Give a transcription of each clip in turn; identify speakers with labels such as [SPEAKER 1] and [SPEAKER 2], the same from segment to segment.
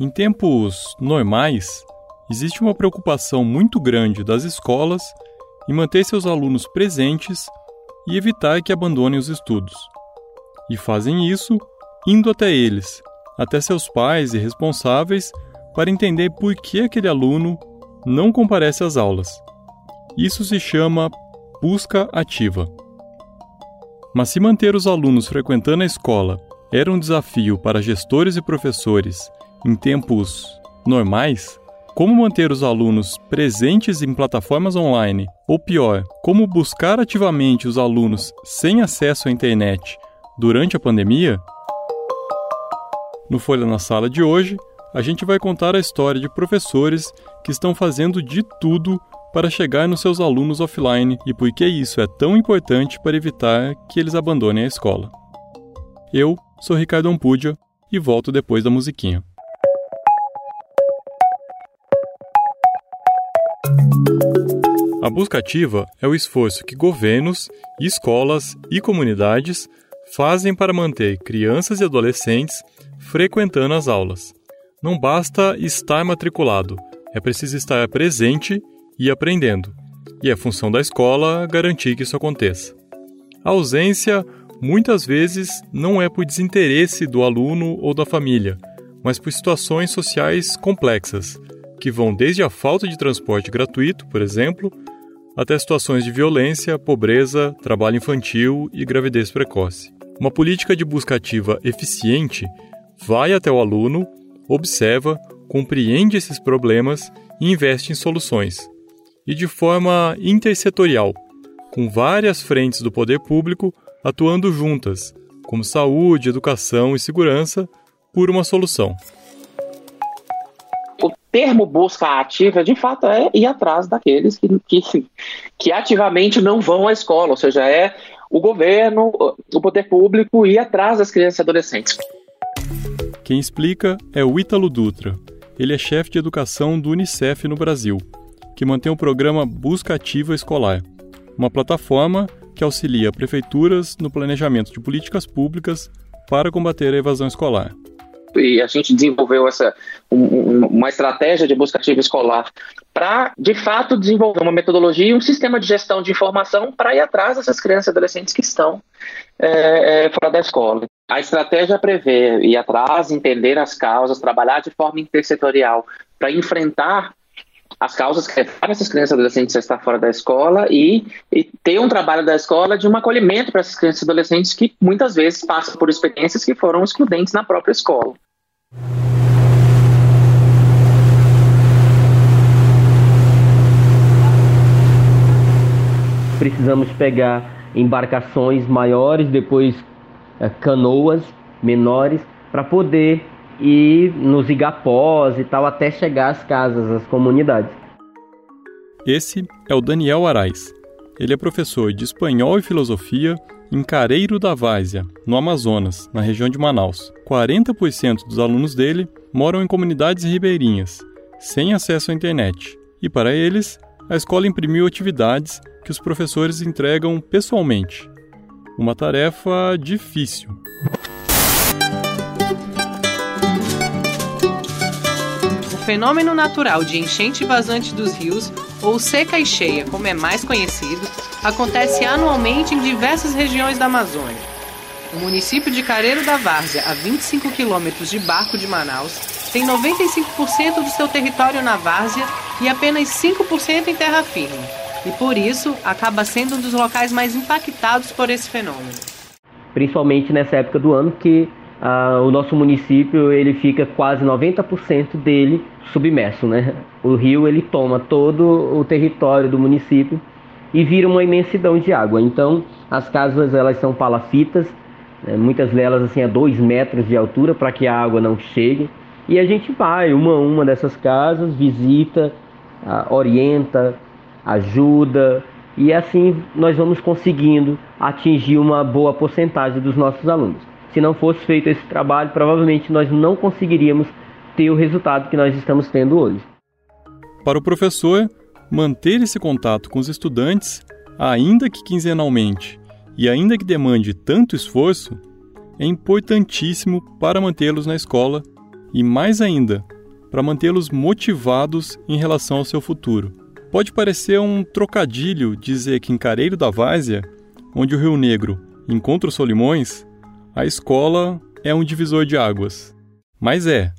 [SPEAKER 1] Em tempos normais, existe uma preocupação muito grande das escolas em manter seus alunos presentes e evitar que abandonem os estudos. E fazem isso indo até eles, até seus pais e responsáveis, para entender por que aquele aluno não comparece às aulas. Isso se chama busca ativa. Mas se manter os alunos frequentando a escola era um desafio para gestores e professores em tempos normais, como manter os alunos presentes em plataformas online, ou pior, como buscar ativamente os alunos sem acesso à internet durante a pandemia? No Folha na Sala de hoje, a gente vai contar a história de professores que estão fazendo de tudo para chegar nos seus alunos offline e por que isso é tão importante para evitar que eles abandonem a escola. Eu sou Ricardo Ampudia e volto depois da musiquinha. A busca ativa é o esforço que governos, escolas e comunidades fazem para manter crianças e adolescentes frequentando as aulas. Não basta estar matriculado, é preciso estar presente e aprendendo. E é função da escola garantir que isso aconteça. A ausência muitas vezes não é por desinteresse do aluno ou da família, mas por situações sociais complexas, que vão desde a falta de transporte gratuito, por exemplo, até situações de violência, pobreza, trabalho infantil e gravidez precoce. Uma política de busca ativa eficiente vai até o aluno, observa, compreende esses problemas e investe em soluções. E de forma intersetorial, com várias frentes do poder público atuando juntas, como saúde, educação e segurança, por uma solução
[SPEAKER 2] termo busca ativa, de fato, é ir atrás daqueles que, que, que ativamente não vão à escola, ou seja, é o governo, o poder público ir atrás das crianças e adolescentes.
[SPEAKER 1] Quem explica é o Ítalo Dutra. Ele é chefe de educação do Unicef no Brasil, que mantém o programa Busca Ativa Escolar, uma plataforma que auxilia prefeituras no planejamento de políticas públicas para combater a evasão escolar
[SPEAKER 2] e a gente desenvolveu essa um, uma estratégia de busca ativa escolar para, de fato, desenvolver uma metodologia e um sistema de gestão de informação para ir atrás dessas crianças e adolescentes que estão é, é, fora da escola. A estratégia prevê ir atrás, entender as causas, trabalhar de forma intersetorial para enfrentar as causas que levaram essas crianças e adolescentes a estar fora da escola e, e ter um trabalho da escola de um acolhimento para essas crianças e adolescentes que muitas vezes passam por experiências que foram excludentes na própria escola.
[SPEAKER 3] Precisamos pegar embarcações maiores, depois é, canoas menores, para poder ir nos igapós e tal, até chegar às casas, às comunidades.
[SPEAKER 1] Esse é o Daniel Arais. Ele é professor de espanhol e filosofia em Careiro da Várzea, no Amazonas, na região de Manaus. 40% dos alunos dele moram em comunidades ribeirinhas, sem acesso à internet. E para eles, a escola imprimiu atividades que os professores entregam pessoalmente. Uma tarefa difícil.
[SPEAKER 4] Fenômeno natural de enchente vazante dos rios, ou seca e cheia, como é mais conhecido, acontece anualmente em diversas regiões da Amazônia. O município de Careiro da Várzea, a 25 quilômetros de barco de Manaus, tem 95% do seu território na várzea e apenas 5% em terra firme. E por isso, acaba sendo um dos locais mais impactados por esse fenômeno.
[SPEAKER 3] Principalmente nessa época do ano que ah, o nosso município ele fica quase 90% dele submerso, né? O rio ele toma todo o território do município e vira uma imensidão de água. Então as casas elas são palafitas, né? muitas delas assim a dois metros de altura para que a água não chegue. E a gente vai uma a uma dessas casas, visita, ah, orienta, ajuda e assim nós vamos conseguindo atingir uma boa porcentagem dos nossos alunos se não fosse feito esse trabalho, provavelmente nós não conseguiríamos ter o resultado que nós estamos tendo hoje.
[SPEAKER 1] Para o professor, manter esse contato com os estudantes, ainda que quinzenalmente e ainda que demande tanto esforço, é importantíssimo para mantê-los na escola e mais ainda, para mantê-los motivados em relação ao seu futuro. Pode parecer um trocadilho dizer que em Careiro da Várzea, onde o Rio Negro encontra os Solimões, a escola é um divisor de águas. Mas é.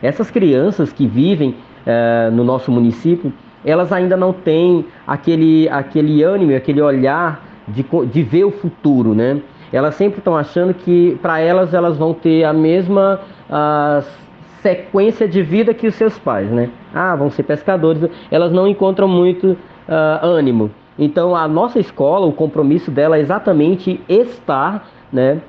[SPEAKER 3] Essas crianças que vivem uh, no nosso município, elas ainda não têm aquele, aquele ânimo, aquele olhar de, de ver o futuro, né? Elas sempre estão achando que para elas elas vão ter a mesma uh, sequência de vida que os seus pais, né? Ah, vão ser pescadores. Elas não encontram muito uh, ânimo. Então a nossa escola, o compromisso dela é exatamente estar, né,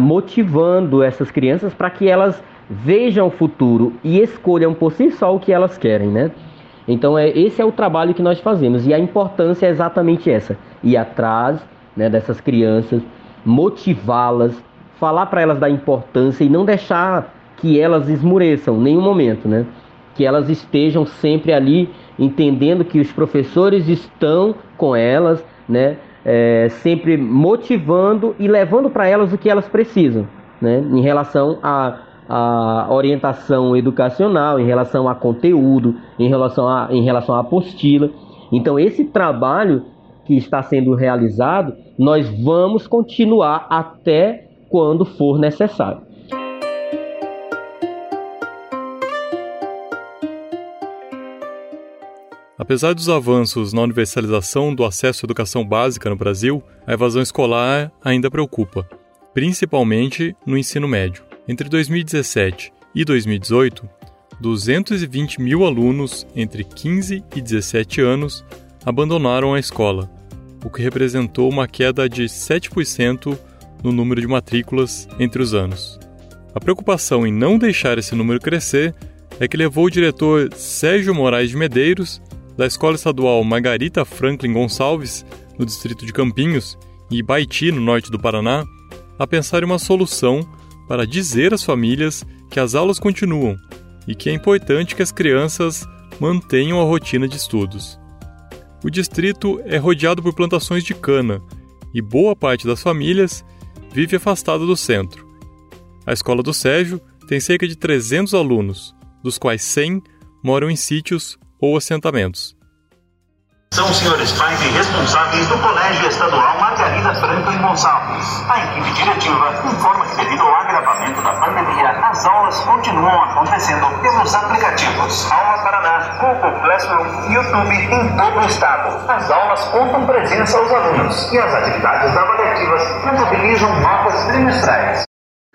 [SPEAKER 3] motivando essas crianças para que elas vejam o futuro e escolham por si só o que elas querem, né? Então é, esse é o trabalho que nós fazemos e a importância é exatamente essa: ir atrás né, dessas crianças, motivá-las, falar para elas da importância e não deixar que elas esmureçam nenhum momento, né? Que elas estejam sempre ali entendendo que os professores estão com elas, né? É, sempre motivando e levando para elas o que elas precisam, né? Em relação a a orientação educacional, em relação a conteúdo, em relação a, em relação à apostila. Então, esse trabalho que está sendo realizado, nós vamos continuar até quando for necessário.
[SPEAKER 1] Apesar dos avanços na universalização do acesso à educação básica no Brasil, a evasão escolar ainda preocupa, principalmente no ensino médio. Entre 2017 e 2018, 220 mil alunos entre 15 e 17 anos abandonaram a escola, o que representou uma queda de 7% no número de matrículas entre os anos. A preocupação em não deixar esse número crescer é que levou o diretor Sérgio Moraes de Medeiros, da Escola Estadual Margarita Franklin Gonçalves, no distrito de Campinhos, e Baiti, no norte do Paraná, a pensar em uma solução para dizer às famílias que as aulas continuam e que é importante que as crianças mantenham a rotina de estudos. O distrito é rodeado por plantações de cana e boa parte das famílias vive afastada do centro. A escola do Sérgio tem cerca de 300 alunos, dos quais 100 moram em sítios ou assentamentos.
[SPEAKER 5] São os senhores pais e responsáveis do Colégio Estadual Margarida Franklin Gonçalves. A equipe diretiva informa que devido ao agravamento da pandemia, as aulas continuam acontecendo pelos aplicativos Aula Paraná, Google Classroom, YouTube em todo o estado. As aulas contam presença aos alunos e as atividades avaliativas contabilizam notas trimestrais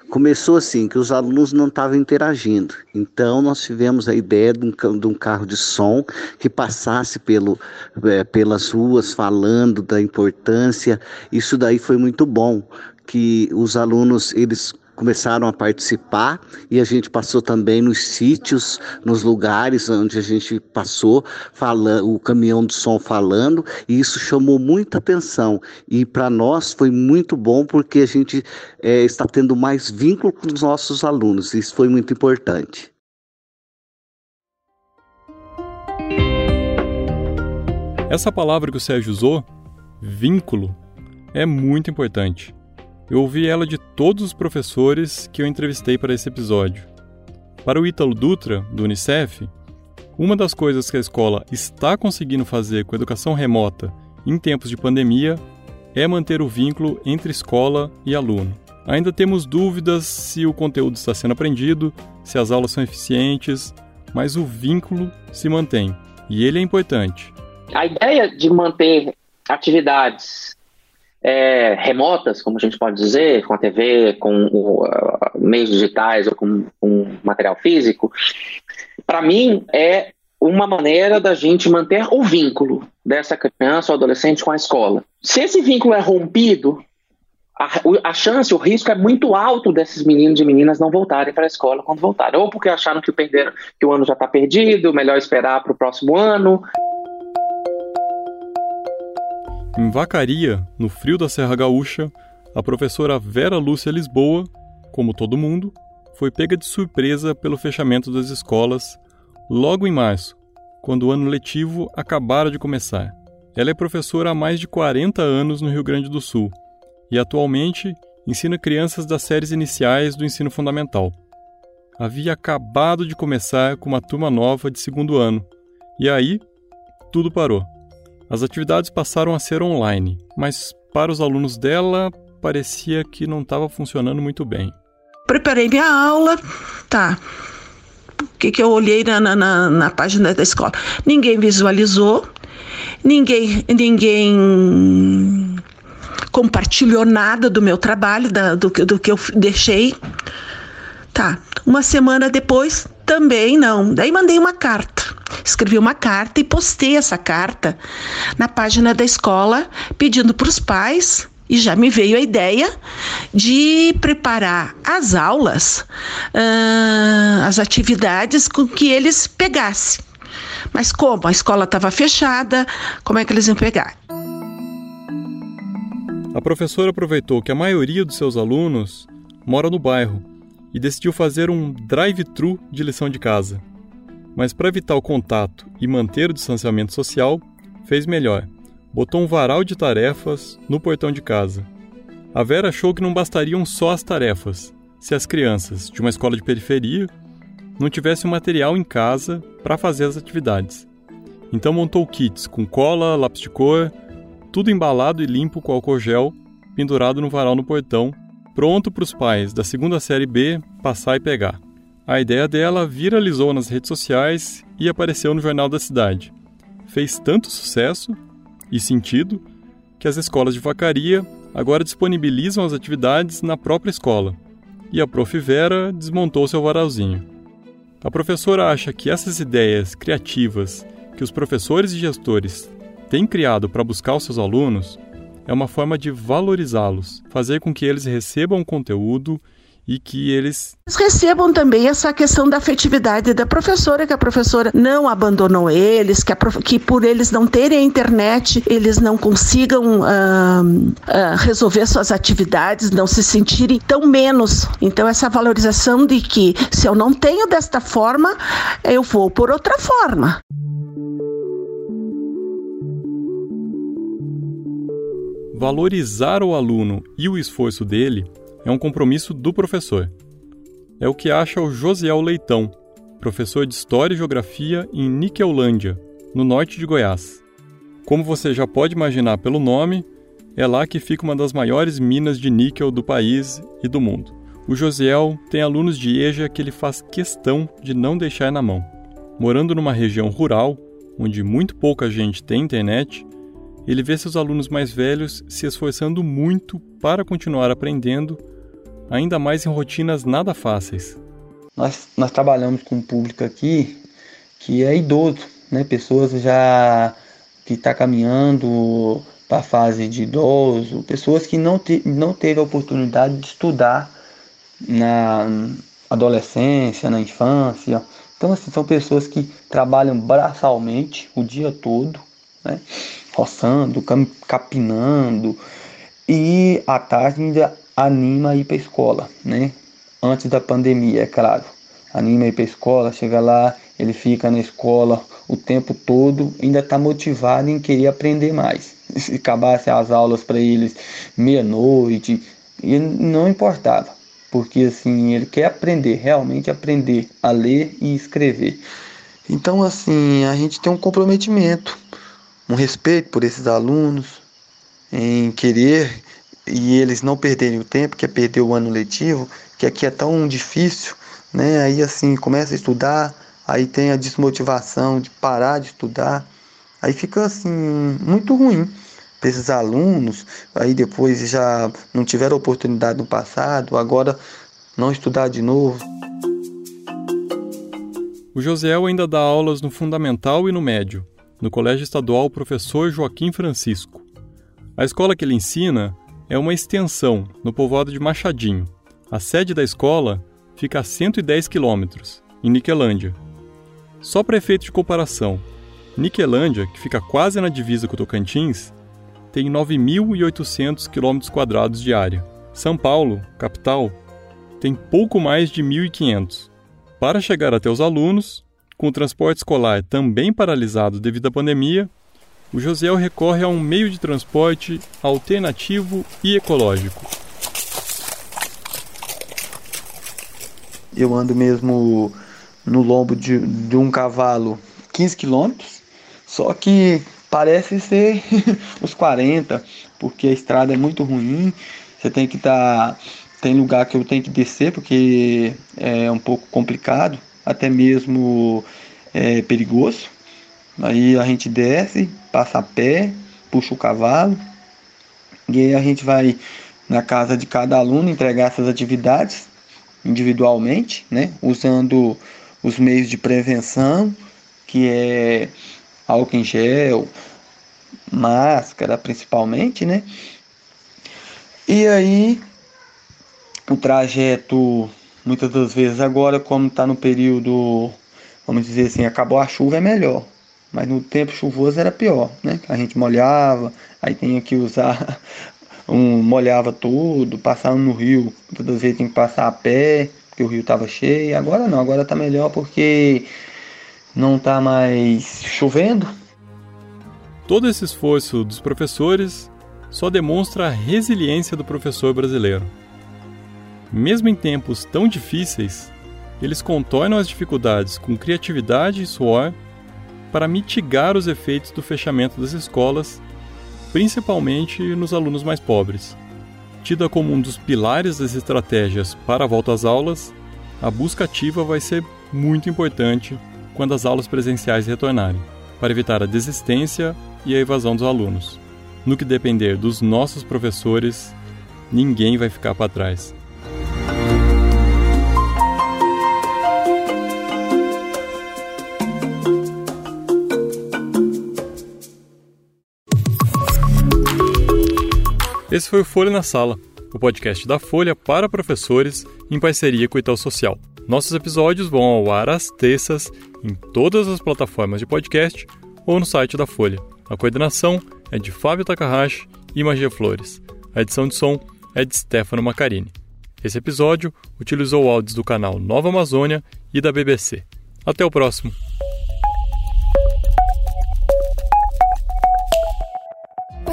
[SPEAKER 6] começou assim, que os alunos não estavam interagindo. Então, nós tivemos a ideia de um, de um carro de som que passasse pelo, é, pelas ruas falando da importância. Isso daí foi muito bom, que os alunos, eles começaram a participar e a gente passou também nos sítios, nos lugares onde a gente passou, falando, o caminhão de som falando, e isso chamou muita atenção. E para nós foi muito bom porque a gente é, está tendo mais vínculo com os nossos alunos, isso foi muito importante.
[SPEAKER 1] Essa palavra que o Sérgio usou, vínculo, é muito importante. Eu ouvi ela de todos os professores que eu entrevistei para esse episódio. Para o Ítalo Dutra, do Unicef, uma das coisas que a escola está conseguindo fazer com a educação remota em tempos de pandemia é manter o vínculo entre escola e aluno. Ainda temos dúvidas se o conteúdo está sendo aprendido, se as aulas são eficientes, mas o vínculo se mantém e ele é importante.
[SPEAKER 2] A ideia de manter atividades é, remotas, como a gente pode dizer, com a TV, com uh, meios digitais ou com, com material físico, para mim é uma maneira da gente manter o vínculo dessa criança ou adolescente com a escola. Se esse vínculo é rompido, a, a chance, o risco é muito alto desses meninos e meninas não voltarem para a escola quando voltarem. Ou porque acharam que, perderam, que o ano já está perdido, melhor esperar para o próximo ano.
[SPEAKER 1] Em Vacaria, no frio da Serra Gaúcha, a professora Vera Lúcia Lisboa, como todo mundo, foi pega de surpresa pelo fechamento das escolas logo em março, quando o ano letivo acabara de começar. Ela é professora há mais de 40 anos no Rio Grande do Sul e atualmente ensina crianças das séries iniciais do ensino fundamental. havia acabado de começar com uma turma nova de segundo ano. E aí, tudo parou. As atividades passaram a ser online, mas para os alunos dela parecia que não estava funcionando muito bem.
[SPEAKER 7] Preparei minha aula, tá. O que, que eu olhei na, na, na página da escola? Ninguém visualizou, ninguém, ninguém compartilhou nada do meu trabalho, da, do, do que eu deixei. Tá. Uma semana depois, também não. Daí mandei uma carta. Escrevi uma carta e postei essa carta na página da escola, pedindo para os pais e já me veio a ideia de preparar as aulas, uh, as atividades com que eles pegassem. Mas como? A escola estava fechada, como é que eles iam pegar?
[SPEAKER 1] A professora aproveitou que a maioria dos seus alunos mora no bairro e decidiu fazer um drive-thru de lição de casa. Mas para evitar o contato e manter o distanciamento social, fez melhor. Botou um varal de tarefas no portão de casa. A Vera achou que não bastariam só as tarefas, se as crianças de uma escola de periferia não tivessem o material em casa para fazer as atividades. Então montou kits com cola, lápis de cor, tudo embalado e limpo com álcool gel, pendurado no varal no portão pronto para os pais da segunda série B passar e pegar. A ideia dela viralizou nas redes sociais e apareceu no Jornal da Cidade. Fez tanto sucesso e sentido que as escolas de vacaria agora disponibilizam as atividades na própria escola. E a Prof. Vera desmontou seu varalzinho. A professora acha que essas ideias criativas que os professores e gestores têm criado para buscar os seus alunos é uma forma de valorizá-los, fazer com que eles recebam conteúdo e que eles
[SPEAKER 7] recebam também essa questão da afetividade da professora, que a professora não abandonou eles, que, prof... que por eles não terem a internet, eles não consigam resolver suas atividades, não se sentirem tão menos. Então, essa valorização de que se eu não tenho desta forma, eu vou por outra forma.
[SPEAKER 1] Valorizar o aluno e o esforço dele é um compromisso do professor. É o que acha o Josiel Leitão, professor de História e Geografia em Niquelândia, no norte de Goiás. Como você já pode imaginar pelo nome, é lá que fica uma das maiores minas de níquel do país e do mundo. O Josiel tem alunos de EJA que ele faz questão de não deixar na mão. Morando numa região rural, onde muito pouca gente tem internet, ele vê seus alunos mais velhos se esforçando muito para continuar aprendendo, ainda mais em rotinas nada fáceis.
[SPEAKER 8] Nós, nós trabalhamos com um público aqui que é idoso, né? pessoas já que está caminhando para a fase de idoso, pessoas que não, te, não teve a oportunidade de estudar na adolescência, na infância. Então, assim, são pessoas que trabalham braçalmente o dia todo, né? Roçando, capinando e à tarde ainda anima a ir para a escola, né? Antes da pandemia, é claro. Anima a ir para a escola, chega lá, ele fica na escola o tempo todo, ainda está motivado em querer aprender mais. Se acabasse as aulas para eles meia-noite, ele não importava, porque assim, ele quer aprender, realmente aprender a ler e escrever. Então, assim, a gente tem um comprometimento um respeito por esses alunos, em querer e eles não perderem o tempo, que é perder o ano letivo, que aqui é tão difícil, né? Aí assim, começa a estudar, aí tem a desmotivação de parar de estudar, aí fica assim muito ruim para esses alunos, aí depois já não tiveram oportunidade no passado, agora não estudar de novo.
[SPEAKER 1] O Josiel ainda dá aulas no fundamental e no médio no Colégio Estadual Professor Joaquim Francisco. A escola que ele ensina é uma extensão no povoado de Machadinho. A sede da escola fica a 110 quilômetros, em Niquelândia. Só para efeito de comparação, Niquelândia, que fica quase na divisa com Tocantins, tem 9.800 km quadrados de área. São Paulo, capital, tem pouco mais de 1.500. Para chegar até os alunos, com o transporte escolar também paralisado devido à pandemia, o Josiel recorre a um meio de transporte alternativo e ecológico.
[SPEAKER 8] eu ando mesmo no lombo de, de um cavalo 15 quilômetros, só que parece ser os 40, porque a estrada é muito ruim, você tem que estar. Tá, tem lugar que eu tenho que descer porque é um pouco complicado, até mesmo é, perigoso. Aí a gente desce, passa a pé, puxa o cavalo, e aí a gente vai na casa de cada aluno entregar essas atividades individualmente, né, usando os meios de prevenção, que é álcool em gel, máscara principalmente, né? E aí o trajeto muitas das vezes agora como está no período, vamos dizer assim, acabou a chuva é melhor. Mas no tempo chuvoso era pior, né? A gente molhava, aí tinha que usar um molhava tudo, passava no rio, todas as vezes tem que passar a pé, porque o rio estava cheio. Agora não, agora está melhor porque não está mais chovendo.
[SPEAKER 1] Todo esse esforço dos professores só demonstra a resiliência do professor brasileiro. Mesmo em tempos tão difíceis, eles contornam as dificuldades com criatividade e suor para mitigar os efeitos do fechamento das escolas, principalmente nos alunos mais pobres. Tida como um dos pilares das estratégias para a volta às aulas, a busca ativa vai ser muito importante quando as aulas presenciais retornarem, para evitar a desistência e a evasão dos alunos. No que depender dos nossos professores, ninguém vai ficar para trás. Esse foi o Folha na Sala, o podcast da Folha para professores em parceria com o Itaú Social. Nossos episódios vão ao ar às terças em todas as plataformas de podcast ou no site da Folha. A coordenação é de Fábio Takahashi e Magia Flores. A edição de som é de Stefano Macarini. Esse episódio utilizou áudios do canal Nova Amazônia e da BBC. Até o próximo!